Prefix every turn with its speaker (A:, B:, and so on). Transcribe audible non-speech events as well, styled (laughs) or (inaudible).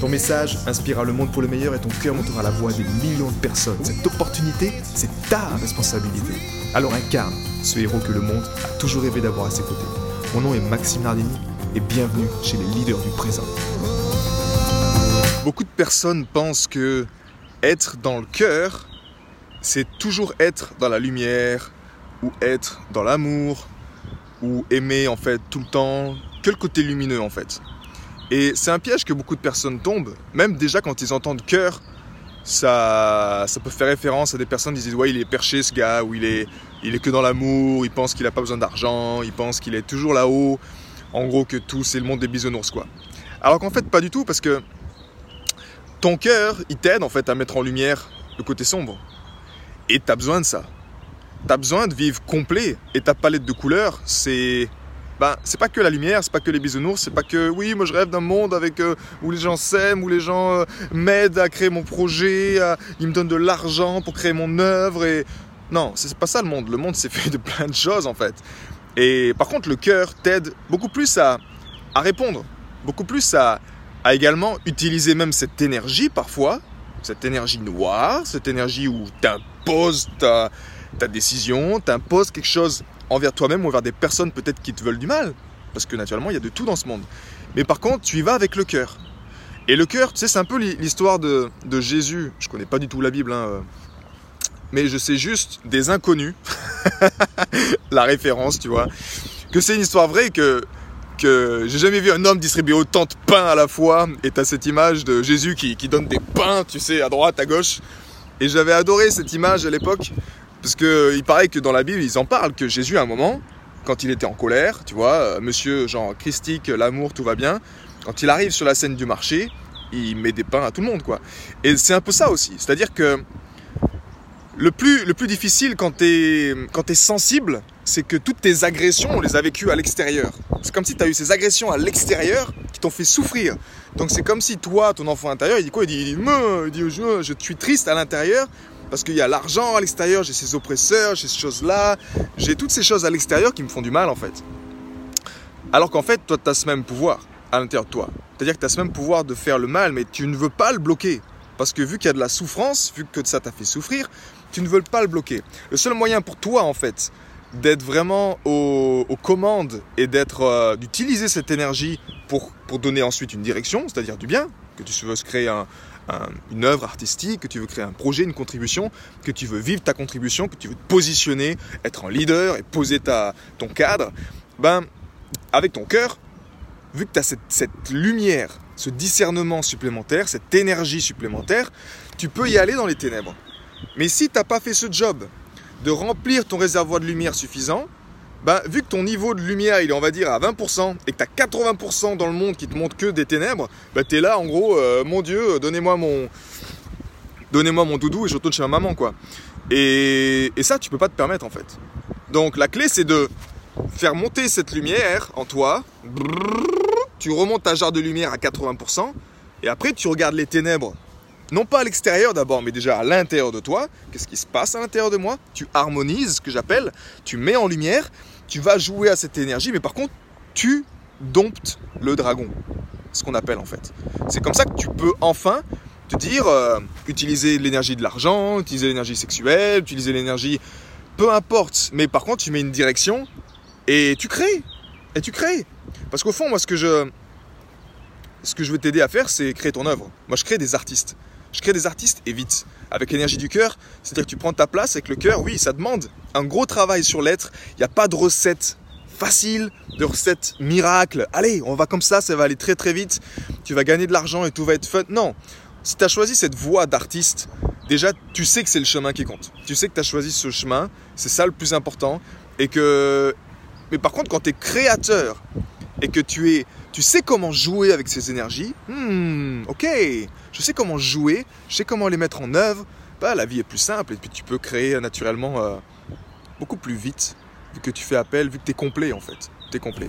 A: Ton message inspirera le monde pour le meilleur et ton cœur montera la voix des millions de personnes. Cette opportunité, c'est ta responsabilité. Alors incarne ce héros que le monde a toujours rêvé d'avoir à ses côtés. Mon nom est Maxime Nardini et bienvenue chez les leaders du présent.
B: Beaucoup de personnes pensent que être dans le cœur, c'est toujours être dans la lumière ou être dans l'amour ou aimer en fait tout le temps que le côté lumineux en fait. Et c'est un piège que beaucoup de personnes tombent, même déjà quand ils entendent cœur, ça, ça peut faire référence à des personnes qui disent ouais il est perché ce gars, ou il est, il est que dans l'amour, il pense qu'il n'a pas besoin d'argent, il pense qu'il est toujours là-haut, en gros que tout c'est le monde des bisounours quoi. Alors qu'en fait pas du tout parce que ton cœur il t'aide en fait à mettre en lumière le côté sombre. Et tu as besoin de ça. Tu as besoin de vivre complet et ta palette de couleurs c'est ben, c'est pas que la lumière, c'est pas que les bisounours, c'est pas que oui, moi je rêve d'un monde avec euh, où les gens s'aiment, où les gens euh, m'aident à créer mon projet, ils me donnent de l'argent pour créer mon œuvre et non, c'est pas ça le monde. Le monde c'est fait de plein de choses en fait. Et par contre, le cœur t'aide beaucoup plus à, à répondre, beaucoup plus à, à également utiliser même cette énergie parfois, cette énergie noire, cette énergie où t'imposes ta, ta décision, t'imposes quelque chose envers toi-même ou envers des personnes peut-être qui te veulent du mal. Parce que naturellement, il y a de tout dans ce monde. Mais par contre, tu y vas avec le cœur. Et le cœur, tu sais, c'est un peu l'histoire de, Jésus. Je connais pas du tout la Bible, hein, euh. mais je sais juste des inconnus, (laughs) la référence, tu vois, que c'est une histoire vraie que que j'ai jamais vu un homme distribuer autant de pain à la fois. Et tu as cette image de Jésus qui, qui donne des pains, tu sais, à droite, à gauche. Et j'avais adoré cette image à l'époque parce qu'il paraît que dans la Bible, ils en parlent que Jésus, à un moment, quand il était en colère, tu vois, euh, monsieur genre christique, l'amour, tout va bien, quand il arrive sur la scène du marché, il met des pains à tout le monde, quoi. Et c'est un peu ça aussi. C'est-à-dire que le plus, le plus difficile quand tu es, quand es sensible, c'est que toutes tes agressions, on les a vécues à l'extérieur. C'est comme si tu as eu ces agressions à l'extérieur qui t'ont fait souffrir. Donc c'est comme si toi, ton enfant intérieur, il dit quoi? Il dit, il dit, il dit je, je suis triste à l'intérieur parce qu'il y a l'argent à l'extérieur, j'ai ces oppresseurs, j'ai ces choses-là, j'ai toutes ces choses à l'extérieur qui me font du mal en fait. Alors qu'en fait, toi, tu as ce même pouvoir à l'intérieur de toi. C'est-à-dire que tu as ce même pouvoir de faire le mal, mais tu ne veux pas le bloquer. Parce que vu qu'il y a de la souffrance, vu que ça t'a fait souffrir, tu ne veux pas le bloquer. Le seul moyen pour toi, en fait, d'être vraiment aux, commandes et d'être euh, d'utiliser cette énergie pour, pour donner ensuite une direction, c'est-à-dire du bien, que tu veux se créer un, une œuvre artistique, que tu veux créer un projet, une contribution, que tu veux vivre ta contribution, que tu veux te positionner, être un leader et poser ta, ton cadre, ben, avec ton cœur, vu que tu as cette, cette, lumière, ce discernement supplémentaire, cette énergie supplémentaire, tu peux y aller dans les ténèbres. Mais si tu n'as pas fait ce job de remplir ton réservoir de lumière suffisant, bah, vu que ton niveau de lumière il est on va dire à 20% et que tu as 80% dans le monde qui te montre que des ténèbres, bah, tu là en gros, euh, mon Dieu, donnez-moi mon, donnez-moi mon doudou et je retourne chez ma maman quoi. Et, et ça tu peux pas te permettre en fait. Donc la clé c'est de faire monter cette lumière en toi, tu remontes ta jarre de lumière à 80% et après tu regardes les ténèbres non pas à l'extérieur d'abord, mais déjà à l'intérieur de toi. Qu'est-ce qui se passe à l'intérieur de moi? Tu harmonises, ce que j'appelle, tu mets en lumière, tu vas jouer à cette énergie, mais par contre, tu domptes le dragon. Ce qu'on appelle en fait. C'est comme ça que tu peux enfin te dire, euh, utiliser l'énergie de l'argent, utiliser l'énergie sexuelle, utiliser l'énergie, peu importe. Mais par contre, tu mets une direction et tu crées. Et tu crées. Parce qu'au fond, moi, ce que je, ce que je veux t'aider à faire, c'est créer ton œuvre. Moi, je crée des artistes. Je crée des artistes et vite. Avec l'énergie du cœur, c'est-à-dire que tu prends ta place avec le cœur, oui, ça demande un gros travail sur l'être. Il n'y a pas de recette facile, de recette miracle. Allez, on va comme ça, ça va aller très très vite. Tu vas gagner de l'argent et tout va être fun. Non. Si tu as choisi cette voie d'artiste, déjà tu sais que c'est le chemin qui compte. Tu sais que tu as choisi ce chemin, c'est ça le plus important. Et que. Mais par contre, quand tu es créateur et que tu es tu sais comment jouer avec ces énergies. Hmm, ok, je sais comment jouer, je sais comment les mettre en œuvre. Bah, la vie est plus simple et puis tu peux créer naturellement euh, beaucoup plus vite vu que tu fais appel, vu que tu es complet en fait. Tu es complet.